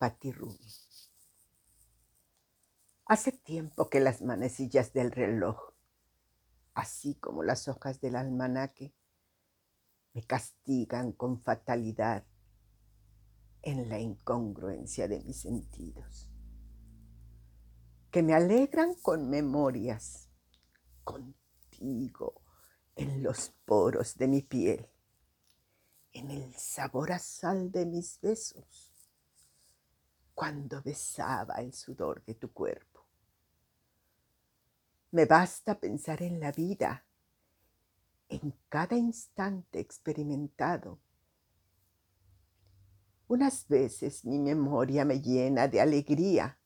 Patti Rubio. Hace tiempo que las manecillas del reloj, así como las hojas del almanaque, me castigan con fatalidad en la incongruencia de mis sentidos, que me alegran con memorias, contigo en los poros de mi piel, en el sabor a sal de mis besos cuando besaba el sudor de tu cuerpo. Me basta pensar en la vida, en cada instante experimentado. Unas veces mi memoria me llena de alegría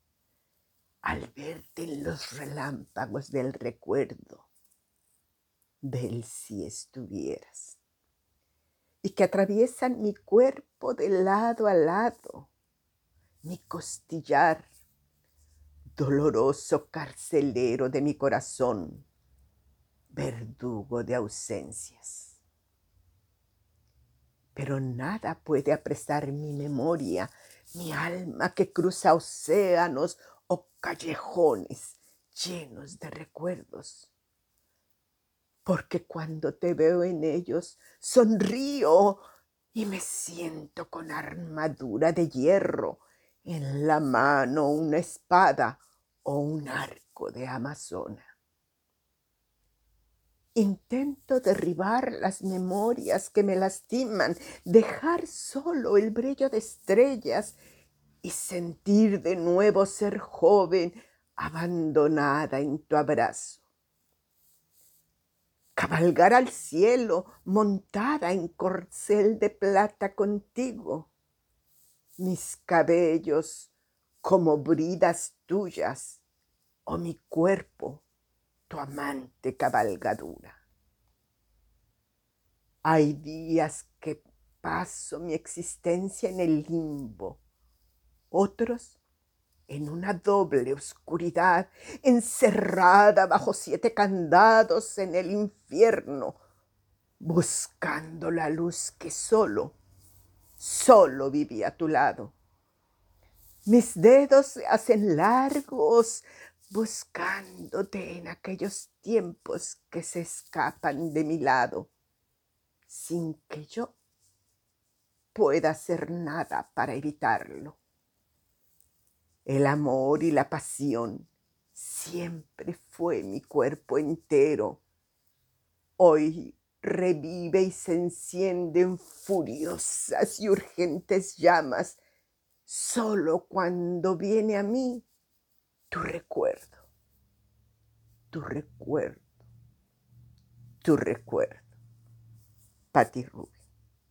al verte en los relámpagos del recuerdo del si estuvieras y que atraviesan mi cuerpo de lado a lado mi costillar, doloroso carcelero de mi corazón, verdugo de ausencias. Pero nada puede apresar mi memoria, mi alma que cruza océanos o callejones llenos de recuerdos. Porque cuando te veo en ellos, sonrío y me siento con armadura de hierro en la mano una espada o un arco de Amazona. Intento derribar las memorias que me lastiman, dejar solo el brillo de estrellas y sentir de nuevo ser joven, abandonada en tu abrazo. Cabalgar al cielo montada en corcel de plata contigo mis cabellos como bridas tuyas o mi cuerpo tu amante cabalgadura. Hay días que paso mi existencia en el limbo, otros en una doble oscuridad, encerrada bajo siete candados en el infierno, buscando la luz que solo solo viví a tu lado. Mis dedos se hacen largos buscándote en aquellos tiempos que se escapan de mi lado, sin que yo pueda hacer nada para evitarlo. El amor y la pasión siempre fue mi cuerpo entero. Hoy revive y se encienden furiosas y urgentes llamas solo cuando viene a mí tu recuerdo, tu recuerdo, tu recuerdo. Patti